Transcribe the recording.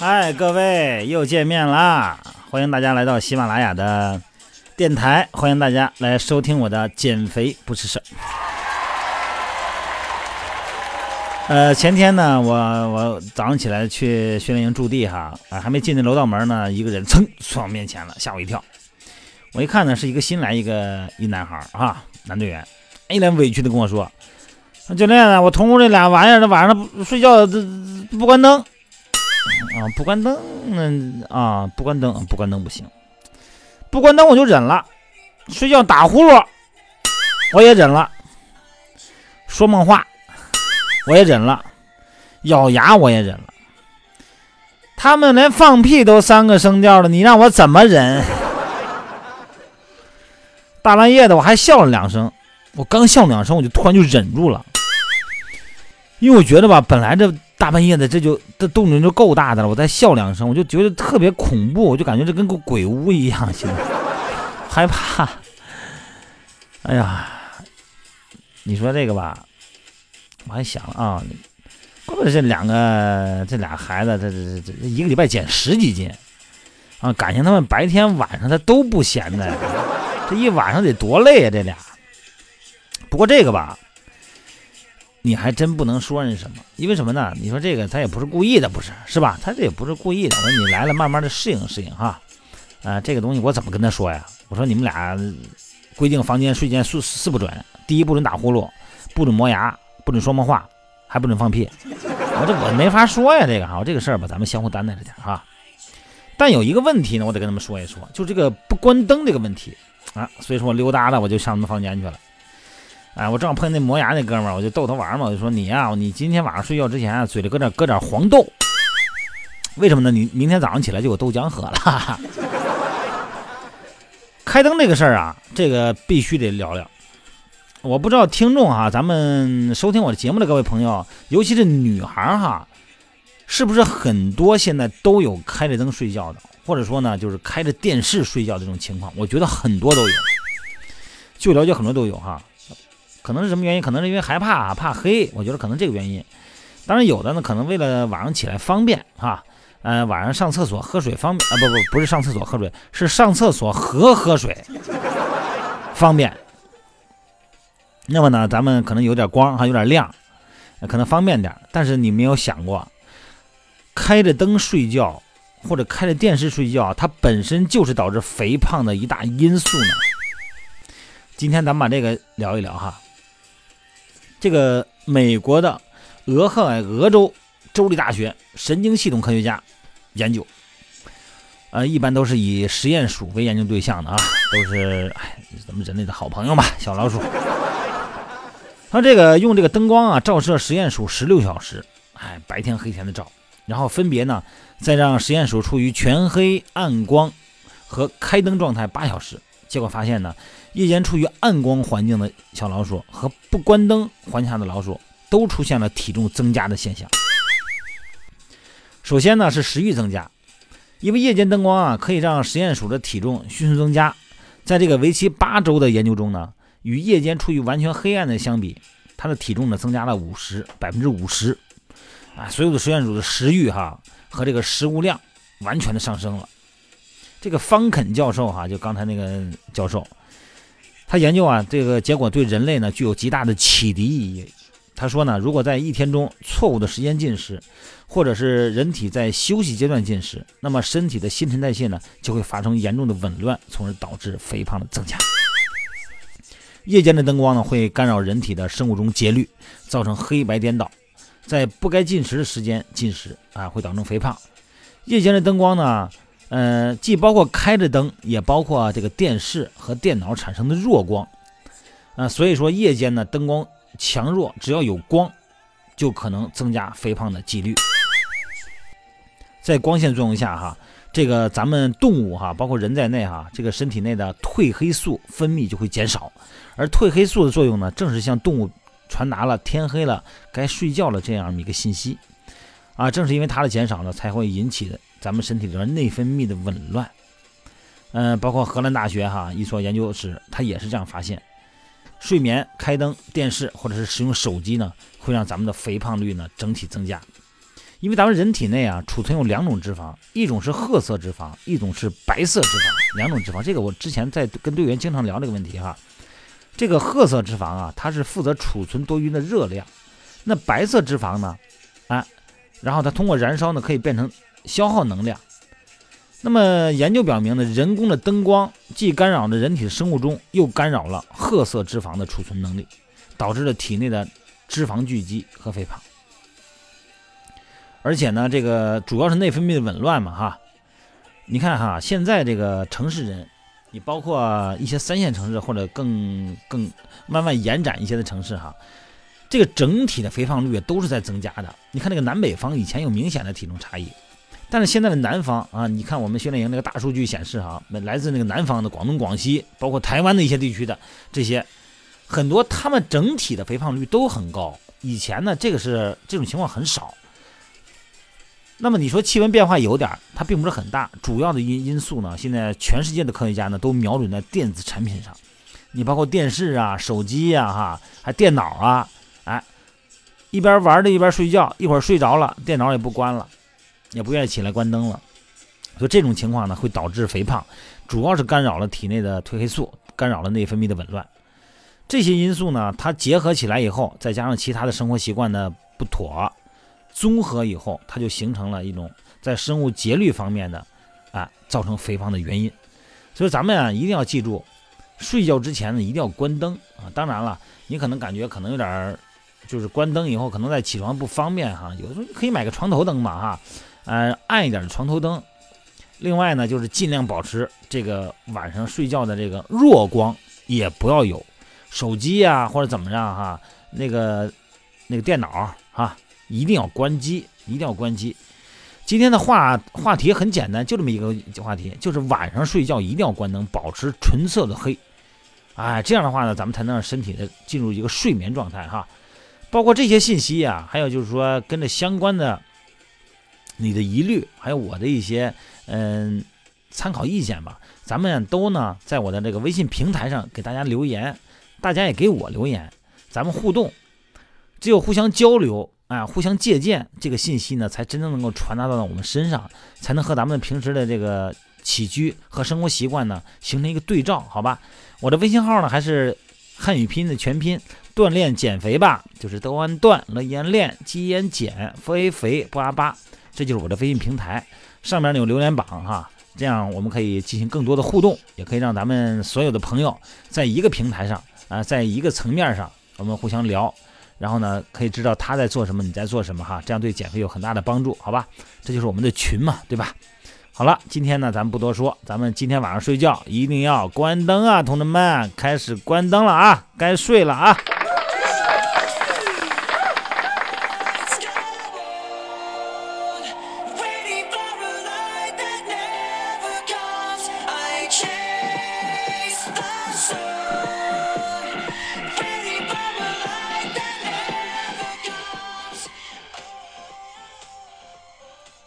嗨，各位又见面啦！欢迎大家来到喜马拉雅的电台，欢迎大家来收听我的减肥不是事儿。呃，前天呢，我我早上起来去训练营驻地哈，啊，还没进那楼道门呢，一个人噌窜我面前了，吓我一跳。我一看呢，是一个新来一个一男孩啊，男队员，一脸委屈的跟我说：“教练啊，我同屋这俩玩意儿，这晚上睡觉这不关灯。”啊，不关灯，那啊，不关灯，不关灯不行，不关灯我就忍了。睡觉打呼噜，我也忍了。说梦话，我也忍了。咬牙我也忍了。他们连放屁都三个声调了，你让我怎么忍？大半夜的我还笑了两声，我刚笑两声，我就突然就忍住了，因为我觉得吧，本来这。大半夜的，这就这动静就够大的了。我再笑两声，我就觉得特别恐怖，我就感觉这跟个鬼屋一样，现在害怕。哎呀，你说这个吧，我还想啊，怪不得这两个这俩孩子，这这这一个礼拜减十几斤啊！感情他们白天晚上他都不闲的，这一晚上得多累啊！这俩。不过这个吧。你还真不能说人什么，因为什么呢？你说这个他也不是故意的，不是是吧？他这也不是故意的。我说你来了，慢慢的适应适应哈。啊，这个东西我怎么跟他说呀？我说你们俩规定房间睡觉四四不准：第一不准打呼噜，不准磨牙，不准说梦话，还不准放屁。我这我没法说呀，这个哈，这个事儿吧，咱们相互担待着点哈。但有一个问题呢，我得跟他们说一说，就这个不关灯这个问题啊。所以说我溜达了，我就上他们房间去了。哎，我正好碰见那磨牙那哥们儿，我就逗他玩嘛。我就说你呀，你今天晚上睡觉之前啊，嘴里搁点搁点黄豆，为什么呢？你明天早上起来就有豆浆喝了。开灯这个事儿啊，这个必须得聊聊。我不知道听众哈，咱们收听我的节目的各位朋友，尤其是女孩哈，是不是很多现在都有开着灯睡觉的，或者说呢，就是开着电视睡觉这种情况？我觉得很多都有，就了解很多都有哈。可能是什么原因？可能是因为害怕怕黑，我觉得可能这个原因。当然有的呢，可能为了晚上起来方便哈，呃，晚上上厕所喝水方便啊，不不不是上厕所喝水，是上厕所和喝水 方便。那么呢，咱们可能有点光哈，有点亮，可能方便点。但是你没有想过，开着灯睡觉或者开着电视睡觉，它本身就是导致肥胖的一大因素呢。今天咱们把这个聊一聊哈。这个美国的俄亥俄州州立大学神经系统科学家研究，呃，一般都是以实验鼠为研究对象的啊，都是哎，咱们人类的好朋友嘛，小老鼠。他这个用这个灯光啊，照射实验鼠十六小时，哎，白天黑天的照，然后分别呢，再让实验鼠处于全黑暗光和开灯状态八小时。结果发现呢，夜间处于暗光环境的小老鼠和不关灯环境下的老鼠都出现了体重增加的现象。首先呢是食欲增加，因为夜间灯光啊可以让实验鼠的体重迅速增加。在这个为期八周的研究中呢，与夜间处于完全黑暗的相比，它的体重呢增加了五十百分之五十。啊，所有的实验鼠的食欲哈和这个食物量完全的上升了。这个方肯教授哈，就刚才那个教授，他研究啊，这个结果对人类呢具有极大的启迪意义。他说呢，如果在一天中错误的时间进食，或者是人体在休息阶段进食，那么身体的新陈代谢呢就会发生严重的紊乱，从而导致肥胖的增加。夜间的灯光呢会干扰人体的生物钟节律，造成黑白颠倒，在不该进食的时间进食啊，会导致肥胖。夜间的灯光呢。呃，既包括开着灯，也包括这个电视和电脑产生的弱光，啊，所以说夜间呢灯光强弱，只要有光，就可能增加肥胖的几率。在光线作用下，哈，这个咱们动物哈，包括人在内哈，这个身体内的褪黑素分泌就会减少，而褪黑素的作用呢，正是向动物传达了天黑了，该睡觉了这样一个信息，啊，正是因为它的减少呢，才会引起的。咱们身体里边内分泌的紊乱，嗯，包括荷兰大学哈一所研究室，他也是这样发现，睡眠、开灯、电视或者是使用手机呢，会让咱们的肥胖率呢整体增加。因为咱们人体内啊储存有两种脂肪，一种是褐色脂肪，一种是白色脂肪，两种脂肪。这个我之前在跟队员经常聊这个问题哈。这个褐色脂肪啊，它是负责储存多余的热量，那白色脂肪呢，啊，然后它通过燃烧呢可以变成消耗能量。那么研究表明呢，人工的灯光既干扰了人体的生物钟，又干扰了褐色脂肪的储存能力，导致了体内的脂肪聚集和肥胖。而且呢，这个主要是内分泌的紊乱嘛，哈。你看哈，现在这个城市人，你包括一些三线城市或者更更慢慢延展一些的城市哈，这个整体的肥胖率都是在增加的。你看那个南北方以前有明显的体重差异，但是现在的南方啊，你看我们训练营那个大数据显示哈，来自那个南方的广东、广西，包括台湾的一些地区的这些，很多他们整体的肥胖率都很高。以前呢，这个是这种情况很少。那么你说气温变化有点儿，它并不是很大。主要的因因素呢，现在全世界的科学家呢都瞄准在电子产品上，你包括电视啊、手机呀、哈，还电脑啊，一边玩着一边睡觉，一会儿睡着了，电脑也不关了，也不愿意起来关灯了。所以这种情况呢会导致肥胖，主要是干扰了体内的褪黑素，干扰了内分泌的紊乱。这些因素呢，它结合起来以后，再加上其他的生活习惯的不妥。综合以后，它就形成了一种在生物节律方面的，啊，造成肥胖的原因。所以咱们啊，一定要记住，睡觉之前呢，一定要关灯啊。当然了，你可能感觉可能有点儿，就是关灯以后可能在起床不方便哈。有的时候可以买个床头灯嘛哈，呃，暗一点的床头灯。另外呢，就是尽量保持这个晚上睡觉的这个弱光也不要有，手机呀或者怎么样哈，那个那个电脑哈。一定要关机，一定要关机。今天的话话题很简单，就这么一个话题，就是晚上睡觉一定要关灯，保持纯色的黑。哎，这样的话呢，咱们才能让身体的进入一个睡眠状态哈。包括这些信息啊，还有就是说跟着相关的你的疑虑，还有我的一些嗯参考意见吧，咱们都呢在我的这个微信平台上给大家留言，大家也给我留言，咱们互动，只有互相交流。啊，互相借鉴这个信息呢，才真正能够传达到到我们身上，才能和咱们平时的这个起居和生活习惯呢形成一个对照，好吧？我的微信号呢还是汉语拼音的全拼，锻炼减肥吧，就是德安锻乐言练鸡言减肥肥不阿巴，这就是我的微信平台，上面呢有留言榜哈，这样我们可以进行更多的互动，也可以让咱们所有的朋友在一个平台上啊，在一个层面上，我们互相聊。然后呢，可以知道他在做什么，你在做什么哈，这样对减肥有很大的帮助，好吧？这就是我们的群嘛，对吧？好了，今天呢，咱们不多说，咱们今天晚上睡觉一定要关灯啊，同志们，开始关灯了啊，该睡了啊。